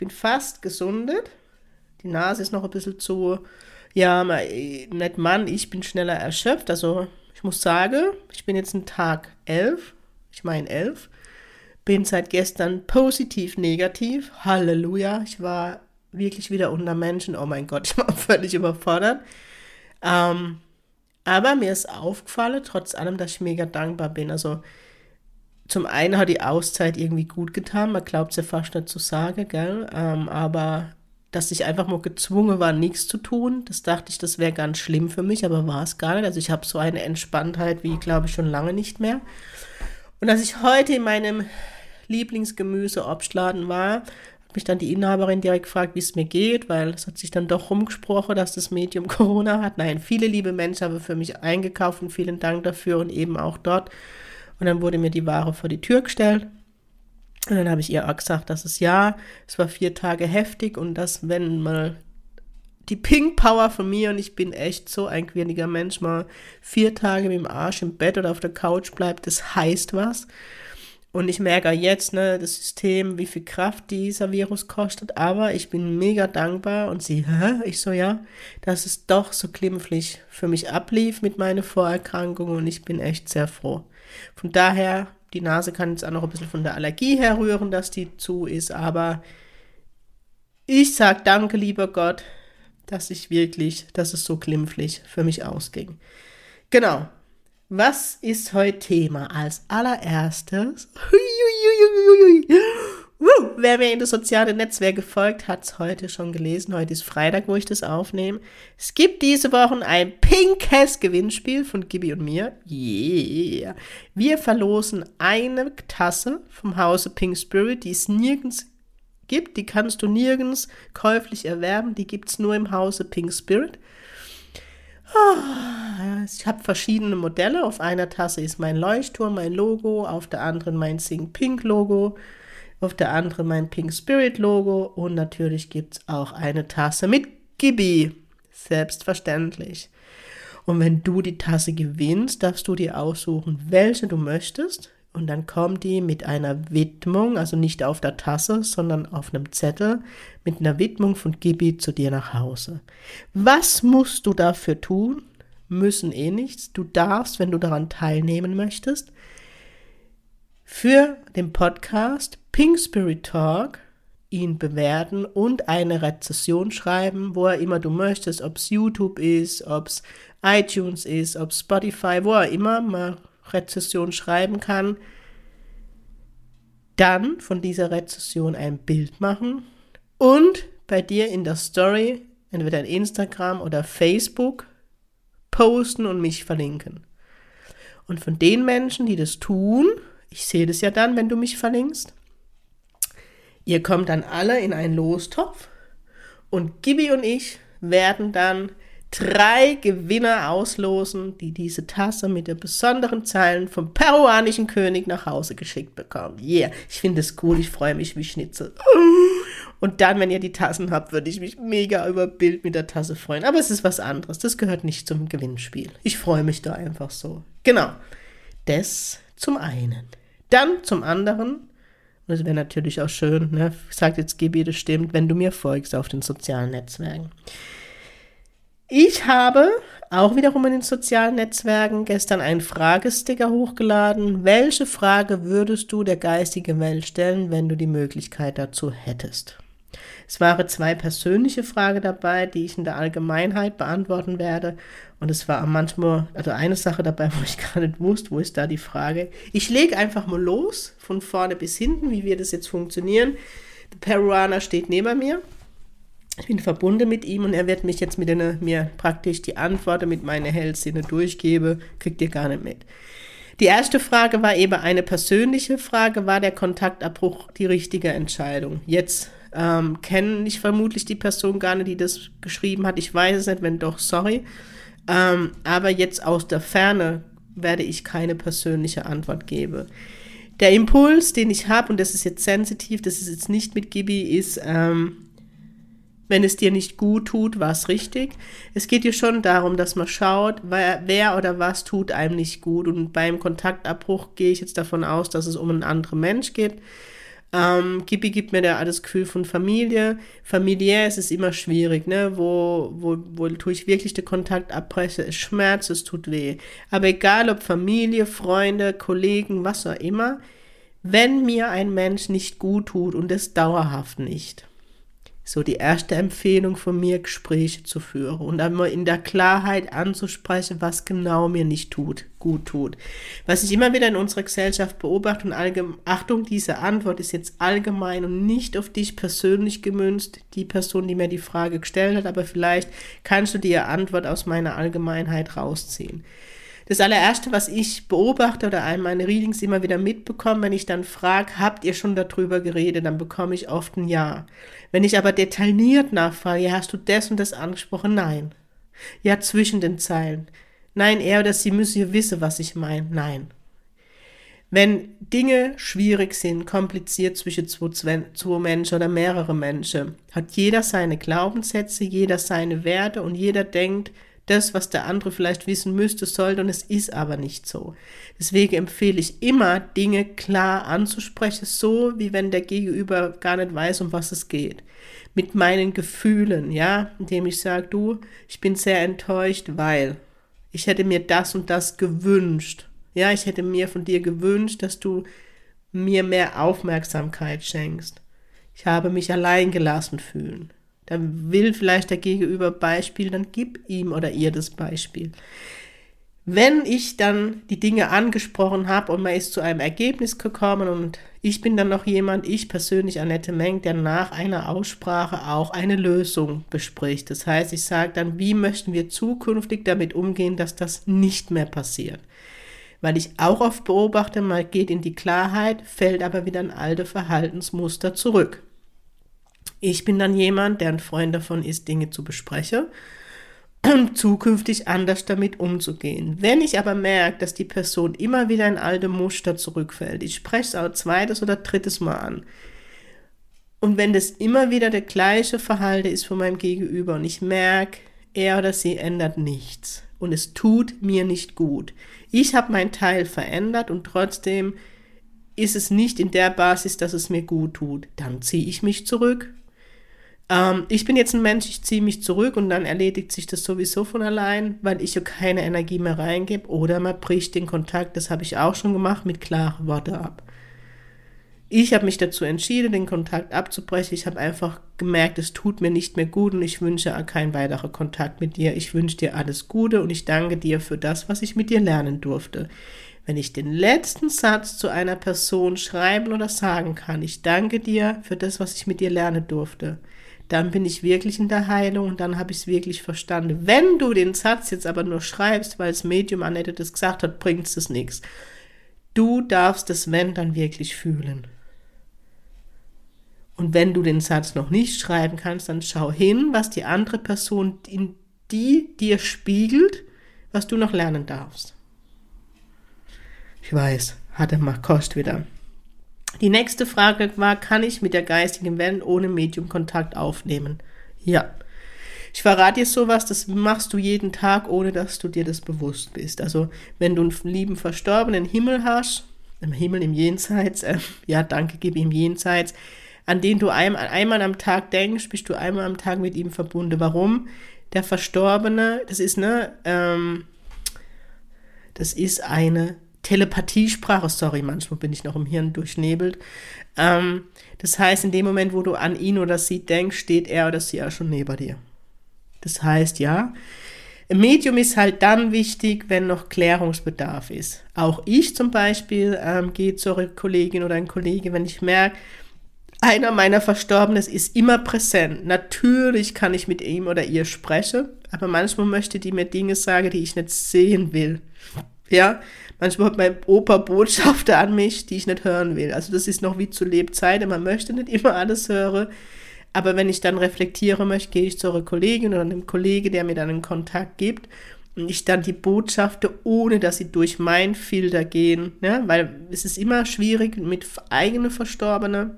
Bin fast gesundet. Die Nase ist noch ein bisschen zu, ja, nicht Mann, ich bin schneller erschöpft. Also ich muss sagen, ich bin jetzt ein Tag elf, ich meine elf, bin seit gestern positiv negativ. Halleluja, ich war wirklich wieder unter Menschen. Oh mein Gott, ich war völlig überfordert. Ähm, aber mir ist aufgefallen, trotz allem, dass ich mega dankbar bin. Also zum einen hat die Auszeit irgendwie gut getan, man glaubt es ja fast nicht zu sagen, gell? Ähm, aber dass ich einfach mal gezwungen war, nichts zu tun, das dachte ich, das wäre ganz schlimm für mich, aber war es gar nicht. Also ich habe so eine Entspanntheit wie, glaube ich, schon lange nicht mehr. Und als ich heute in meinem Lieblingsgemüse-Obstladen war, hat mich dann die Inhaberin direkt gefragt, wie es mir geht, weil es hat sich dann doch rumgesprochen, dass das Medium Corona hat. Nein, viele liebe Menschen haben für mich eingekauft und vielen Dank dafür und eben auch dort. Und dann wurde mir die Ware vor die Tür gestellt. Und dann habe ich ihr auch gesagt, dass es ja, es war vier Tage heftig und dass, wenn mal die Pink Power von mir und ich bin echt so ein quirliger Mensch, mal vier Tage mit dem Arsch im Bett oder auf der Couch bleibt, das heißt was. Und ich merke jetzt, ne, das System, wie viel Kraft dieser Virus kostet, aber ich bin mega dankbar und sie, hä? Ich so, ja, dass es doch so glimpflich für mich ablief mit meiner Vorerkrankung und ich bin echt sehr froh. Von daher, die Nase kann jetzt auch noch ein bisschen von der Allergie herrühren, dass die zu ist, aber ich sag danke, lieber Gott, dass ich wirklich, dass es so glimpflich für mich ausging. Genau. Was ist heute Thema? Als allererstes, wer mir in das soziale Netzwerk folgt, hat es heute schon gelesen. Heute ist Freitag, wo ich das aufnehme. Es gibt diese Woche ein pinkes Gewinnspiel von Gibi und mir. Yeah. Wir verlosen eine Tasse vom Hause Pink Spirit, die es nirgends gibt. Die kannst du nirgends käuflich erwerben. Die gibt es nur im Hause Pink Spirit. Oh, ich habe verschiedene Modelle. Auf einer Tasse ist mein Leuchtturm, mein Logo, auf der anderen mein Sing Pink Logo, auf der anderen mein Pink Spirit Logo und natürlich gibt es auch eine Tasse mit Gibi. Selbstverständlich. Und wenn du die Tasse gewinnst, darfst du dir aussuchen, welche du möchtest. Und dann kommt die mit einer Widmung, also nicht auf der Tasse, sondern auf einem Zettel, mit einer Widmung von Gibi zu dir nach Hause. Was musst du dafür tun? Müssen eh nichts. Du darfst, wenn du daran teilnehmen möchtest, für den Podcast Pink Spirit Talk ihn bewerten und eine Rezession schreiben, wo er immer du möchtest, ob es YouTube ist, ob es iTunes ist, ob Spotify, wo er immer mal Rezession schreiben kann, dann von dieser Rezession ein Bild machen und bei dir in der Story, entweder in Instagram oder Facebook, posten und mich verlinken. Und von den Menschen, die das tun, ich sehe das ja dann, wenn du mich verlinkst, ihr kommt dann alle in einen Lostopf und Gibi und ich werden dann drei Gewinner auslosen, die diese Tasse mit der besonderen Zeilen vom peruanischen König nach Hause geschickt bekommen. Yeah, ich finde es cool, ich freue mich wie Schnitzel. Und dann, wenn ihr die Tassen habt, würde ich mich mega über Bild mit der Tasse freuen. Aber es ist was anderes. Das gehört nicht zum Gewinnspiel. Ich freue mich da einfach so. Genau. Das zum einen. Dann zum anderen, und es wäre natürlich auch schön, ne, sagt jetzt Gibi, das stimmt, wenn du mir folgst auf den sozialen Netzwerken. Ich habe auch wiederum in den sozialen Netzwerken gestern einen Fragesticker hochgeladen. Welche Frage würdest du der geistigen Welt stellen, wenn du die Möglichkeit dazu hättest? Es waren zwei persönliche Fragen dabei, die ich in der Allgemeinheit beantworten werde. Und es war manchmal, also eine Sache dabei, wo ich gar nicht wusste, wo ist da die Frage. Ich lege einfach mal los, von vorne bis hinten, wie wird das jetzt funktionieren. Der Peruaner steht neben mir ich bin verbunden mit ihm und er wird mich jetzt mit einer, mir praktisch die Antworten mit meinen Hellsinne durchgebe, kriegt ihr gar nicht mit. Die erste Frage war eben eine persönliche Frage, war der Kontaktabbruch die richtige Entscheidung? Jetzt ähm, kennen ich vermutlich die Person gar nicht, die das geschrieben hat. Ich weiß es nicht, wenn doch, sorry. Ähm, aber jetzt aus der Ferne werde ich keine persönliche Antwort geben. Der Impuls, den ich habe, und das ist jetzt sensitiv, das ist jetzt nicht mit Gibi, ist, ähm, wenn es dir nicht gut tut, war es richtig. Es geht hier schon darum, dass man schaut, wer, wer, oder was tut einem nicht gut. Und beim Kontaktabbruch gehe ich jetzt davon aus, dass es um einen anderen Mensch geht. Ähm, Gibi gibt mir da das Gefühl von Familie. Familiär ist es immer schwierig, ne? Wo, wo, wo tue ich wirklich den Kontakt abbreche, es schmerzt, es tut weh. Aber egal ob Familie, Freunde, Kollegen, was auch immer, wenn mir ein Mensch nicht gut tut und es dauerhaft nicht, so die erste Empfehlung von mir, Gespräche zu führen und einmal in der Klarheit anzusprechen, was genau mir nicht tut, gut tut. Was ich immer wieder in unserer Gesellschaft beobachte und Achtung, diese Antwort ist jetzt allgemein und nicht auf dich persönlich gemünzt, die Person, die mir die Frage gestellt hat, aber vielleicht kannst du dir Antwort aus meiner Allgemeinheit rausziehen. Das allererste, was ich beobachte oder in meine Readings immer wieder mitbekomme, wenn ich dann frage, habt ihr schon darüber geredet, dann bekomme ich oft ein Ja. Wenn ich aber detailliert nachfrage, ja, hast du das und das angesprochen? Nein. Ja, zwischen den Zeilen. Nein, er oder sie müssen ja wissen, was ich meine. Nein. Wenn Dinge schwierig sind, kompliziert zwischen zwei, zwei Menschen oder mehrere Menschen, hat jeder seine Glaubenssätze, jeder seine Werte und jeder denkt, das, was der andere vielleicht wissen müsste, sollte, und es ist aber nicht so. Deswegen empfehle ich immer, Dinge klar anzusprechen, so wie wenn der Gegenüber gar nicht weiß, um was es geht. Mit meinen Gefühlen, ja, indem ich sage, du, ich bin sehr enttäuscht, weil ich hätte mir das und das gewünscht. Ja, ich hätte mir von dir gewünscht, dass du mir mehr Aufmerksamkeit schenkst. Ich habe mich allein gelassen fühlen. Dann will vielleicht der Gegenüber Beispiel, dann gib ihm oder ihr das Beispiel. Wenn ich dann die Dinge angesprochen habe und man ist zu einem Ergebnis gekommen und ich bin dann noch jemand, ich persönlich Annette Meng, der nach einer Aussprache auch eine Lösung bespricht. Das heißt, ich sage dann, wie möchten wir zukünftig damit umgehen, dass das nicht mehr passiert. Weil ich auch oft beobachte, man geht in die Klarheit, fällt aber wieder ein alte Verhaltensmuster zurück. Ich bin dann jemand, der ein Freund davon ist, Dinge zu besprechen und zukünftig anders damit umzugehen. Wenn ich aber merke, dass die Person immer wieder in alte Muster zurückfällt, ich spreche es auch zweites oder drittes Mal an. Und wenn das immer wieder der gleiche Verhalten ist von meinem Gegenüber und ich merke, er oder sie ändert nichts und es tut mir nicht gut. Ich habe meinen Teil verändert und trotzdem ist es nicht in der Basis, dass es mir gut tut. Dann ziehe ich mich zurück, ähm, ich bin jetzt ein Mensch, ich ziehe mich zurück und dann erledigt sich das sowieso von allein, weil ich ja keine Energie mehr reingebe oder man bricht den Kontakt, das habe ich auch schon gemacht, mit klaren Worten ab. Ich habe mich dazu entschieden, den Kontakt abzubrechen. Ich habe einfach gemerkt, es tut mir nicht mehr gut und ich wünsche keinen weiteren Kontakt mit dir. Ich wünsche dir alles Gute und ich danke dir für das, was ich mit dir lernen durfte. Wenn ich den letzten Satz zu einer Person schreiben oder sagen kann, ich danke dir für das, was ich mit dir lernen durfte, dann bin ich wirklich in der Heilung und dann habe ich es wirklich verstanden. Wenn du den Satz jetzt aber nur schreibst, weil das Medium Annette das gesagt hat, bringt es nichts. Du darfst das Wenn dann wirklich fühlen. Und wenn du den Satz noch nicht schreiben kannst, dann schau hin, was die andere Person in die dir spiegelt, was du noch lernen darfst. Ich weiß, hat er mal Kost wieder. Die nächste Frage war, kann ich mit der geistigen Welt ohne Medium Kontakt aufnehmen? Ja. Ich verrate dir sowas, das machst du jeden Tag, ohne dass du dir das bewusst bist. Also, wenn du einen lieben verstorbenen Himmel hast, im Himmel im Jenseits, äh, ja, danke, gib ihm Jenseits, an den du ein, einmal am Tag denkst, bist du einmal am Tag mit ihm verbunden. Warum? Der Verstorbene, das ist, ne, ähm, das ist eine Telepathiesprache, sorry, manchmal bin ich noch im Hirn durchnebelt. Ähm, das heißt, in dem Moment, wo du an ihn oder sie denkst, steht er oder sie ja schon neben dir. Das heißt, ja, ein Medium ist halt dann wichtig, wenn noch Klärungsbedarf ist. Auch ich zum Beispiel ähm, gehe zur Kollegin oder ein Kollege, wenn ich merke, einer meiner Verstorbenen ist immer präsent. Natürlich kann ich mit ihm oder ihr sprechen, aber manchmal möchte die mir Dinge sagen, die ich nicht sehen will. Ja, manchmal hat mein Opa Botschafter an mich, die ich nicht hören will. Also das ist noch wie zu Lebzeiten. Man möchte nicht immer alles hören. Aber wenn ich dann reflektieren möchte, gehe ich zu einer Kollegin oder einem Kollege, der mir dann einen Kontakt gibt und ich dann die Botschaften, ohne dass sie durch meinen Filter gehen, ne? weil es ist immer schwierig mit eigenen Verstorbenen,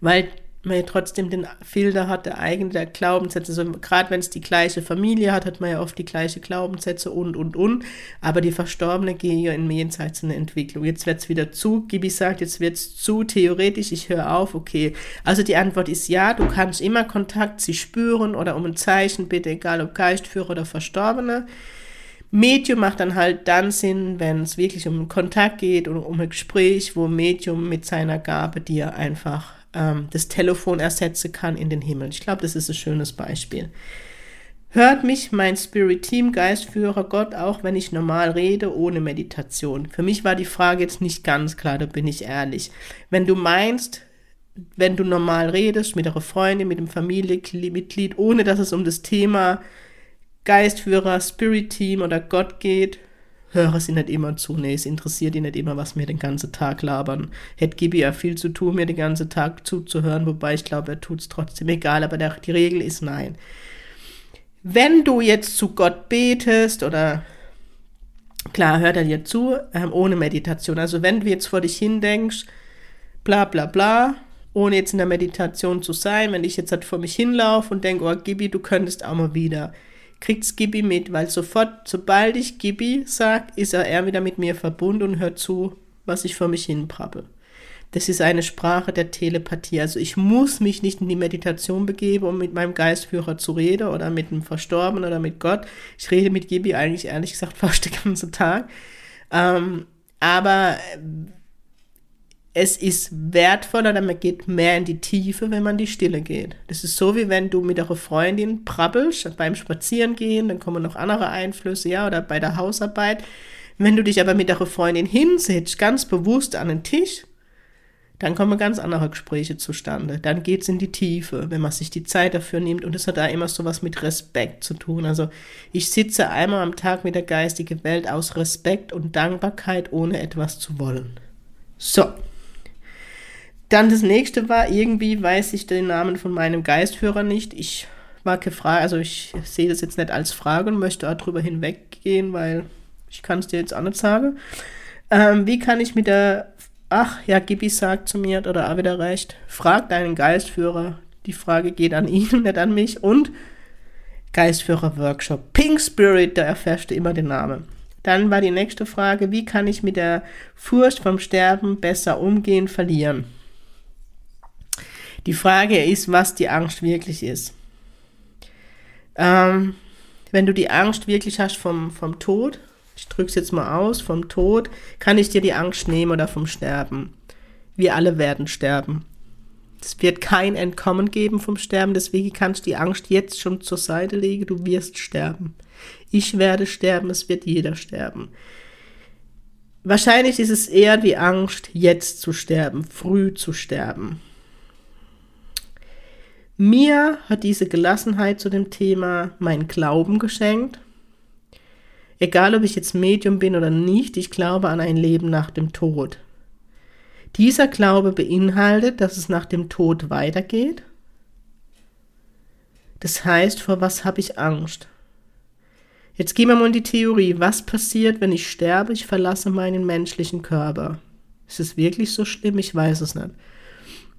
weil man ja trotzdem den Filter hat, der eigene der Glaubenssätze. Also gerade wenn es die gleiche Familie hat, hat man ja oft die gleiche Glaubenssätze und, und, und. Aber die Verstorbene gehen ja in Jenseits eine Entwicklung. Jetzt wird es wieder zu, Gibi sagt, jetzt wird es zu theoretisch, ich höre auf, okay. Also die Antwort ist ja, du kannst immer Kontakt sie spüren oder um ein Zeichen bitte, egal ob Geistführer oder Verstorbene. Medium macht dann halt dann Sinn, wenn es wirklich um Kontakt geht und um ein Gespräch, wo Medium mit seiner Gabe dir einfach ähm, das Telefon ersetzen kann in den Himmel. Ich glaube, das ist ein schönes Beispiel. Hört mich mein Spirit Team Geistführer Gott auch, wenn ich normal rede, ohne Meditation? Für mich war die Frage jetzt nicht ganz klar, da bin ich ehrlich. Wenn du meinst, wenn du normal redest mit einer Freundin, mit einem Familienmitglied, ohne dass es um das Thema Geistführer, Spirit Team oder Gott geht, höre sie nicht immer zu. Nee, es interessiert ihn nicht immer, was wir den ganzen Tag labern. Hätte Gibi ja viel zu tun, mir den ganzen Tag zuzuhören, wobei ich glaube, er tut es trotzdem egal, aber der, die Regel ist nein. Wenn du jetzt zu Gott betest oder klar, hört er dir zu, ähm, ohne Meditation. Also wenn du jetzt vor dich hindenkst, bla bla bla, ohne jetzt in der Meditation zu sein, wenn ich jetzt halt vor mich hinlaufe und denke, oh Gibi, du könntest auch mal wieder kriegt's Gibi mit, weil sofort, sobald ich Gibi sag, ist er eher wieder mit mir verbunden und hört zu, was ich vor mich hin prappe. Das ist eine Sprache der Telepathie. Also ich muss mich nicht in die Meditation begeben, um mit meinem Geistführer zu reden oder mit einem Verstorbenen oder mit Gott. Ich rede mit Gibi eigentlich ehrlich gesagt fast den ganzen Tag. Ähm, aber es ist wertvoller, man geht mehr in die Tiefe, wenn man die Stille geht. Das ist so, wie wenn du mit einer Freundin brabbelst beim Spazierengehen, dann kommen noch andere Einflüsse, ja, oder bei der Hausarbeit. Wenn du dich aber mit einer Freundin hinsetzt, ganz bewusst an den Tisch, dann kommen ganz andere Gespräche zustande. Dann geht's in die Tiefe, wenn man sich die Zeit dafür nimmt. Und es hat da immer so was mit Respekt zu tun. Also ich sitze einmal am Tag mit der geistigen Welt aus Respekt und Dankbarkeit, ohne etwas zu wollen. So. Dann das nächste war, irgendwie weiß ich den Namen von meinem Geistführer nicht. Ich war gefragt, also ich sehe das jetzt nicht als Frage und möchte darüber hinweggehen, weil ich kann es dir jetzt auch nicht sagen. Ähm, wie kann ich mit der, ach ja, Gibi sagt zu mir, oder auch wieder recht, frag deinen Geistführer. Die Frage geht an ihn und nicht an mich. Und Geistführer-Workshop. Pink Spirit, da erfährst du immer den Namen. Dann war die nächste Frage, wie kann ich mit der Furcht vom Sterben besser umgehen, verlieren? Die Frage ist, was die Angst wirklich ist. Ähm, wenn du die Angst wirklich hast vom, vom Tod, ich drücke es jetzt mal aus, vom Tod, kann ich dir die Angst nehmen oder vom Sterben. Wir alle werden sterben. Es wird kein Entkommen geben vom Sterben, deswegen kannst du die Angst jetzt schon zur Seite legen, du wirst sterben. Ich werde sterben, es wird jeder sterben. Wahrscheinlich ist es eher die Angst, jetzt zu sterben, früh zu sterben. Mir hat diese Gelassenheit zu dem Thema mein Glauben geschenkt. Egal, ob ich jetzt Medium bin oder nicht, ich glaube an ein Leben nach dem Tod. Dieser Glaube beinhaltet, dass es nach dem Tod weitergeht. Das heißt, vor was habe ich Angst? Jetzt gehen wir mal in die Theorie. Was passiert, wenn ich sterbe? Ich verlasse meinen menschlichen Körper. Ist es wirklich so schlimm? Ich weiß es nicht.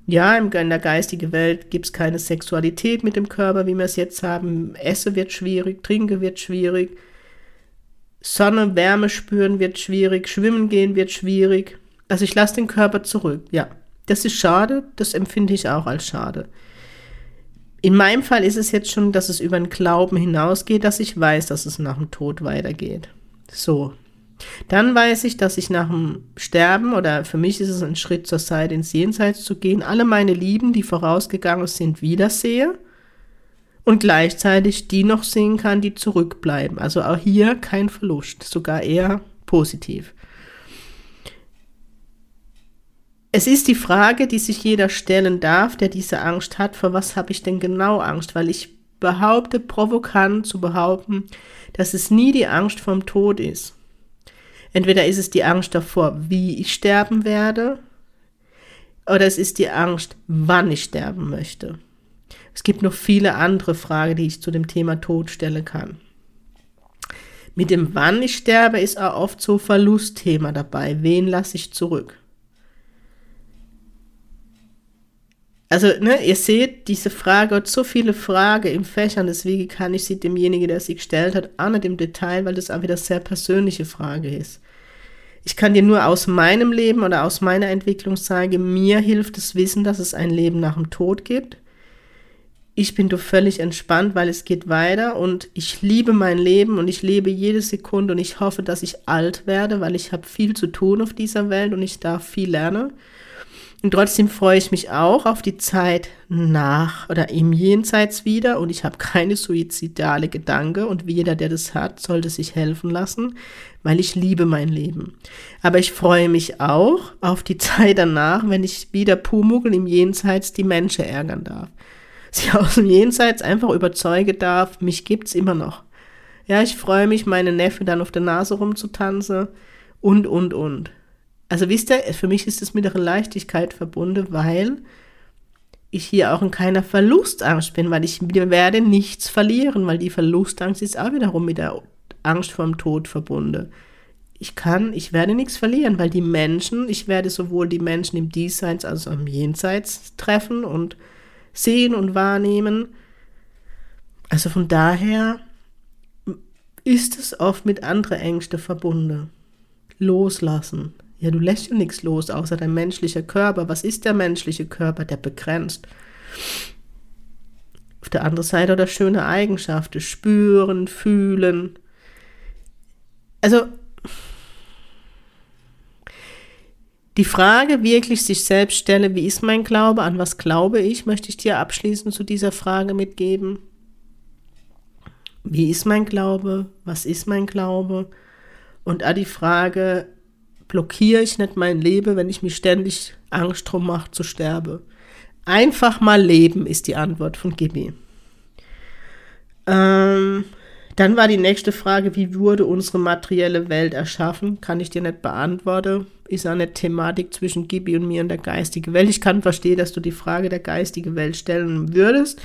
Ja, in der geistigen Welt gibt es keine Sexualität mit dem Körper, wie wir es jetzt haben. Essen wird schwierig, Trinken wird schwierig, Sonne, Wärme spüren wird schwierig, Schwimmen gehen wird schwierig. Also ich lasse den Körper zurück. Ja, das ist schade, das empfinde ich auch als schade. In meinem Fall ist es jetzt schon, dass es über den Glauben hinausgeht, dass ich weiß, dass es nach dem Tod weitergeht. So, dann weiß ich, dass ich nach dem Sterben oder für mich ist es ein Schritt zur Seite ins Jenseits zu gehen, alle meine Lieben, die vorausgegangen sind, wiedersehe und gleichzeitig die noch sehen kann, die zurückbleiben. Also auch hier kein Verlust, sogar eher positiv. Es ist die Frage, die sich jeder stellen darf, der diese Angst hat, vor was habe ich denn genau Angst? Weil ich behaupte, provokant zu behaupten, dass es nie die Angst vom Tod ist. Entweder ist es die Angst davor, wie ich sterben werde. Oder es ist die Angst, wann ich sterben möchte. Es gibt noch viele andere Fragen, die ich zu dem Thema Tod stellen kann. Mit dem Wann ich sterbe ist auch oft so Verlustthema dabei. Wen lasse ich zurück? Also, ne, ihr seht, diese Frage hat so viele Fragen im Fächern, deswegen kann ich sie demjenigen, der sie gestellt hat, auch nicht im Detail, weil das auch wieder sehr persönliche Frage ist. Ich kann dir nur aus meinem Leben oder aus meiner Entwicklung sagen, mir hilft das Wissen, dass es ein Leben nach dem Tod gibt. Ich bin doch völlig entspannt, weil es geht weiter und ich liebe mein Leben und ich lebe jede Sekunde und ich hoffe, dass ich alt werde, weil ich habe viel zu tun auf dieser Welt und ich darf viel lernen. Und trotzdem freue ich mich auch auf die Zeit nach oder im Jenseits wieder und ich habe keine suizidale Gedanke und jeder, der das hat, sollte sich helfen lassen, weil ich liebe mein Leben. Aber ich freue mich auch auf die Zeit danach, wenn ich wieder Pumuckel im Jenseits die Menschen ärgern darf. Sie aus dem Jenseits einfach überzeugen darf, mich gibt's immer noch. Ja, ich freue mich, meine Neffe dann auf der Nase rumzutanzen und, und, und. Also wisst ihr, für mich ist es mit einer Leichtigkeit verbunden, weil ich hier auch in keiner Verlustangst bin, weil ich werde nichts verlieren, weil die Verlustangst ist auch wiederum mit der Angst vorm Tod verbunden. Ich kann, ich werde nichts verlieren, weil die Menschen, ich werde sowohl die Menschen im Diesseits als auch im Jenseits treffen und sehen und wahrnehmen. Also von daher ist es oft mit anderen Ängsten verbunden. Loslassen, ja, du lässt ja nichts los, außer dein menschlicher Körper. Was ist der menschliche Körper? Der begrenzt. Auf der anderen Seite oder schöne Eigenschaften, spüren, fühlen. Also die Frage wirklich sich selbst stelle, wie ist mein Glaube, an was glaube ich, möchte ich dir abschließend zu dieser Frage mitgeben. Wie ist mein Glaube? Was ist mein Glaube? Und auch die Frage, blockiere ich nicht mein Leben, wenn ich mich ständig Angst drum mache zu sterben. Einfach mal leben ist die Antwort von Gibi. Ähm, dann war die nächste Frage, wie wurde unsere materielle Welt erschaffen? Kann ich dir nicht beantworten. Ist eine Thematik zwischen Gibi und mir und der geistigen Welt. Ich kann verstehen, dass du die Frage der geistigen Welt stellen würdest.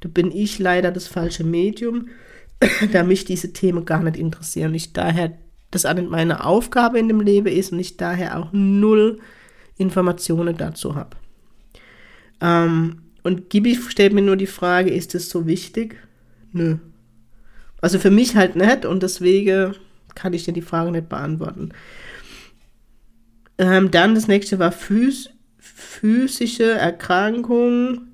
Da bin ich leider das falsche Medium, da mich diese Themen gar nicht interessieren. Ich daher das auch nicht meine Aufgabe in dem Leben ist und ich daher auch null Informationen dazu habe. Ähm, und Gibi stellt mir nur die Frage, ist das so wichtig? Nö. Also für mich halt nicht und deswegen kann ich dir die Frage nicht beantworten. Ähm, dann das nächste war phys physische Erkrankung,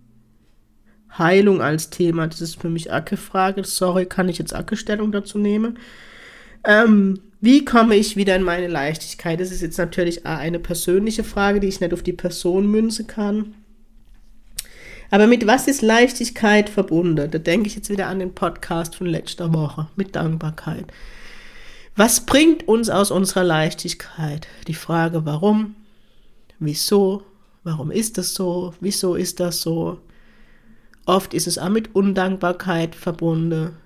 Heilung als Thema. Das ist für mich auch keine Frage. Sorry, kann ich jetzt auch Stellung dazu nehmen. Ähm, wie komme ich wieder in meine Leichtigkeit? Das ist jetzt natürlich eine persönliche Frage, die ich nicht auf die Person münzen kann. Aber mit was ist Leichtigkeit verbunden? Da denke ich jetzt wieder an den Podcast von letzter Woche mit Dankbarkeit. Was bringt uns aus unserer Leichtigkeit? Die Frage, warum? Wieso? Warum ist das so? Wieso ist das so? Oft ist es auch mit Undankbarkeit verbunden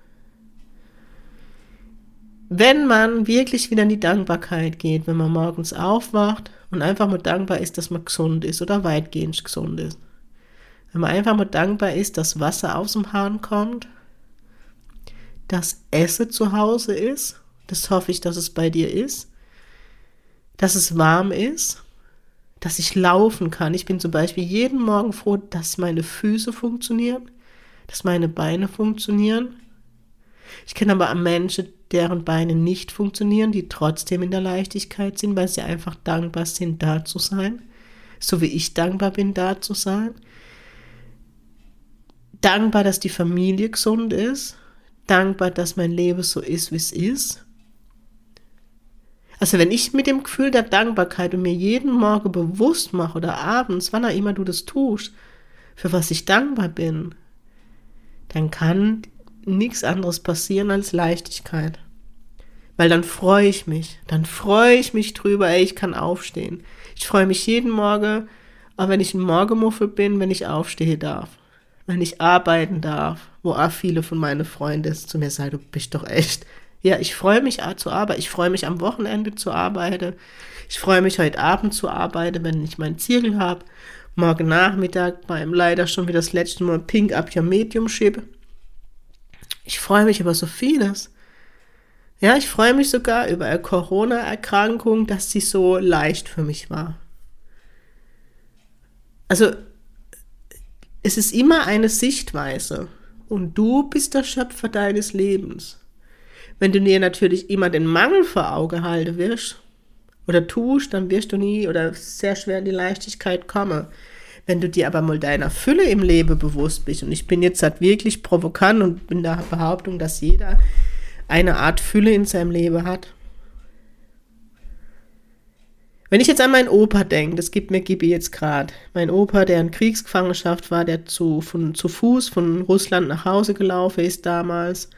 wenn man wirklich wieder in die Dankbarkeit geht, wenn man morgens aufwacht und einfach mal dankbar ist, dass man gesund ist oder weitgehend gesund ist. Wenn man einfach mal dankbar ist, dass Wasser aus dem Hahn kommt, dass Essen zu Hause ist, das hoffe ich, dass es bei dir ist, dass es warm ist, dass ich laufen kann. Ich bin zum Beispiel jeden Morgen froh, dass meine Füße funktionieren, dass meine Beine funktionieren. Ich kenne aber Menschen, deren Beine nicht funktionieren, die trotzdem in der Leichtigkeit sind, weil sie einfach dankbar sind, da zu sein. So wie ich dankbar bin, da zu sein. Dankbar, dass die Familie gesund ist. Dankbar, dass mein Leben so ist, wie es ist. Also wenn ich mit dem Gefühl der Dankbarkeit und mir jeden Morgen bewusst mache oder abends, wann auch immer du das tust, für was ich dankbar bin, dann kann nichts anderes passieren als Leichtigkeit. Weil dann freue ich mich. Dann freue ich mich drüber, ey, ich kann aufstehen. Ich freue mich jeden Morgen, auch wenn ich ein Morgenmuffel bin, wenn ich aufstehen darf. Wenn ich arbeiten darf, wo auch viele von meinen Freunden zu mir sagen, du bist doch echt Ja, ich freue mich zu arbeiten. Ich freue mich am Wochenende zu arbeiten. Ich freue mich heute Abend zu arbeiten, wenn ich mein Ziel habe. Morgen Nachmittag beim leider schon wieder das letzte Mal Pink Up Your Mediumship. Ich freue mich über so vieles. Ja, ich freue mich sogar über eine Corona-Erkrankung, dass sie so leicht für mich war. Also, es ist immer eine Sichtweise und du bist der Schöpfer deines Lebens. Wenn du dir natürlich immer den Mangel vor Auge halten wirst oder tust, dann wirst du nie oder sehr schwer in die Leichtigkeit kommen. Wenn du dir aber mal deiner Fülle im Leben bewusst bist, und ich bin jetzt halt wirklich provokant und bin der Behauptung, dass jeder eine Art Fülle in seinem Leben hat. Wenn ich jetzt an meinen Opa denke, das gibt mir Gibi jetzt gerade. Mein Opa, der in Kriegsgefangenschaft war, der zu, von, zu Fuß von Russland nach Hause gelaufen ist damals,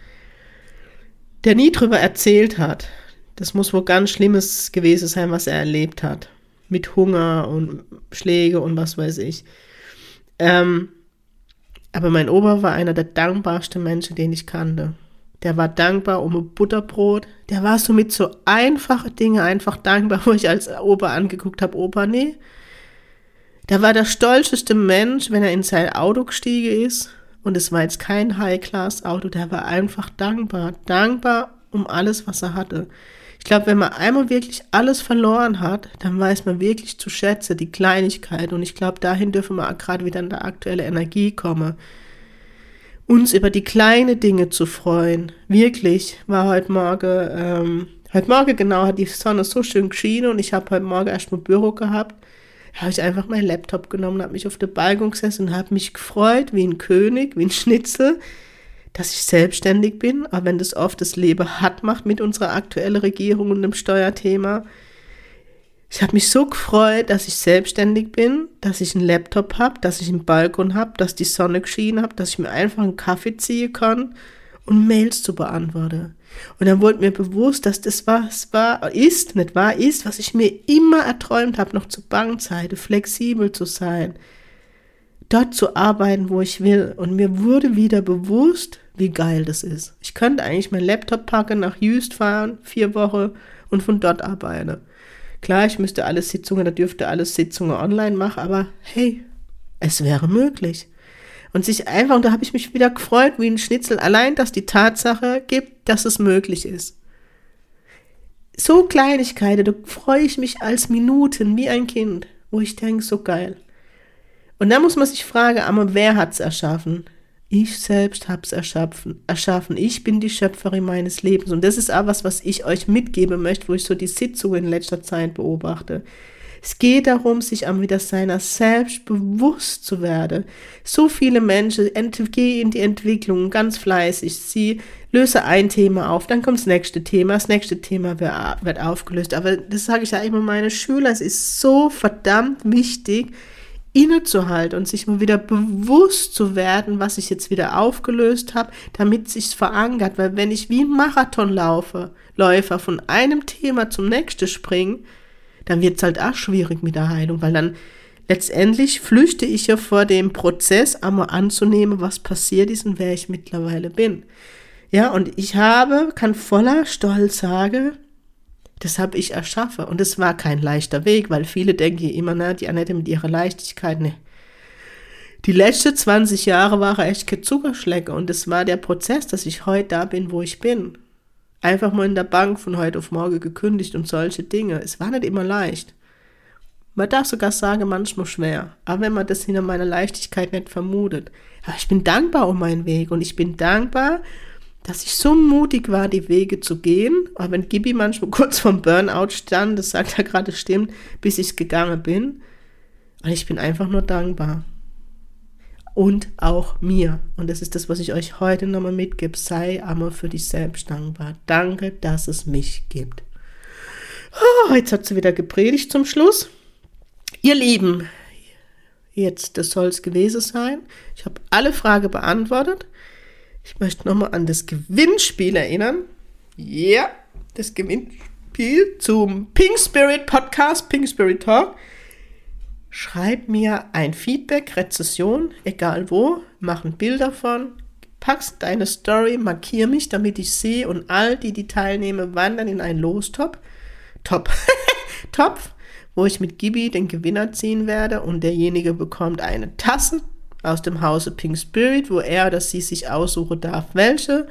der nie drüber erzählt hat. Das muss wohl ganz Schlimmes gewesen sein, was er erlebt hat. Mit Hunger und Schläge und was weiß ich. Ähm, aber mein Opa war einer der dankbarsten Menschen, den ich kannte der war dankbar um ein Butterbrot. Der war so mit so einfachen Dingen einfach dankbar, wo ich als Opa angeguckt habe, Opa, nee. Der war der stolzeste Mensch, wenn er in sein Auto gestiegen ist. Und es war jetzt kein High-Class-Auto, der war einfach dankbar. Dankbar um alles, was er hatte. Ich glaube, wenn man einmal wirklich alles verloren hat, dann weiß man wirklich zu schätzen, die Kleinigkeit. Und ich glaube, dahin dürfen wir gerade wieder in der aktuelle Energie kommen uns über die kleinen Dinge zu freuen. Wirklich, war heute Morgen, ähm, heute Morgen genau, hat die Sonne so schön geschienen und ich habe heute Morgen erst mal Büro gehabt. Habe ich einfach meinen Laptop genommen, habe mich auf den Balkon gesessen und habe mich gefreut, wie ein König, wie ein Schnitzel, dass ich selbstständig bin. Aber wenn das oft das Leben hart macht mit unserer aktuellen Regierung und dem Steuerthema, ich habe mich so gefreut, dass ich selbstständig bin, dass ich einen Laptop habe, dass ich einen Balkon habe, dass die Sonne geschienen hat, dass ich mir einfach einen Kaffee ziehen kann und Mails zu beantworten. Und dann wurde mir bewusst, dass das was war, ist, nicht wahr, ist, was ich mir immer erträumt habe, noch zur Bankzeit, flexibel zu sein, dort zu arbeiten, wo ich will. Und mir wurde wieder bewusst, wie geil das ist. Ich könnte eigentlich meinen Laptop packen, nach Jüst fahren, vier Wochen und von dort arbeiten. Klar, ich müsste alle Sitzungen, da dürfte alles Sitzungen online machen, aber hey, es wäre möglich. Und sich einfach, und da habe ich mich wieder gefreut wie ein Schnitzel, allein, dass die Tatsache gibt, dass es möglich ist. So Kleinigkeiten, da freue ich mich als Minuten wie ein Kind, wo ich denke, so geil. Und da muss man sich fragen, aber wer hat es erschaffen? Ich selbst habe es erschaffen, erschaffen. Ich bin die Schöpferin meines Lebens. Und das ist auch was, was ich euch mitgeben möchte, wo ich so die Sitzungen in letzter Zeit beobachte. Es geht darum, sich am wieder seiner selbst bewusst zu werden. So viele Menschen gehen in die Entwicklung ganz fleißig. Sie lösen ein Thema auf, dann kommt das nächste Thema, das nächste Thema wird aufgelöst. Aber das sage ich ja immer meine Schüler, es ist so verdammt wichtig, innezuhalten und sich mal wieder bewusst zu werden, was ich jetzt wieder aufgelöst habe, damit sich's verankert. Weil wenn ich wie ein Marathon laufe, Läufer von einem Thema zum nächsten springe, dann wird's halt auch schwierig mit der Heilung, weil dann letztendlich flüchte ich ja vor dem Prozess, einmal anzunehmen, was passiert ist und wer ich mittlerweile bin. Ja, und ich habe, kann voller Stolz sagen, das habe ich erschaffen. Und es war kein leichter Weg, weil viele denken immer, na, die Annette mit ihrer Leichtigkeit, ne. Die letzten 20 Jahre waren echt kein Zuckerschlecker und es war der Prozess, dass ich heute da bin, wo ich bin. Einfach mal in der Bank von heute auf morgen gekündigt und solche Dinge. Es war nicht immer leicht. Man darf sogar sagen, manchmal schwer. Aber wenn man das hinter meiner Leichtigkeit nicht vermutet. Aber ich bin dankbar um meinen Weg und ich bin dankbar, dass ich so mutig war, die Wege zu gehen. Aber wenn Gibi manchmal kurz vom Burnout stand, das sagt er gerade stimmt, bis ich gegangen bin. Und ich bin einfach nur dankbar. Und auch mir. Und das ist das, was ich euch heute nochmal mitgebe. Sei einmal für dich selbst dankbar. Danke, dass es mich gibt. Oh, jetzt hat sie wieder gepredigt zum Schluss. Ihr Lieben, jetzt, das soll es gewesen sein. Ich habe alle Fragen beantwortet. Ich möchte nochmal an das Gewinnspiel erinnern. Ja, das Gewinnspiel zum Pink Spirit Podcast, Pink Spirit Talk. Schreib mir ein Feedback, Rezession, egal wo, mach ein Bild davon, pack's in deine Story, markier mich, damit ich sehe und all die, die teilnehmen, wandern in einen Lostop. Top. Topf, wo ich mit Gibi den Gewinner ziehen werde und derjenige bekommt eine Tasse aus dem Hause Pink Spirit, wo er oder sie sich aussuchen darf, welche,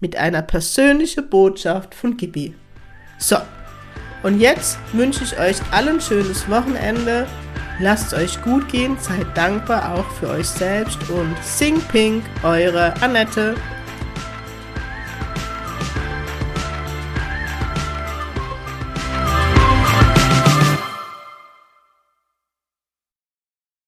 mit einer persönlichen Botschaft von Gibi. So, und jetzt wünsche ich euch allen ein schönes Wochenende. Lasst es euch gut gehen, seid dankbar auch für euch selbst und Sing Pink, eure Annette.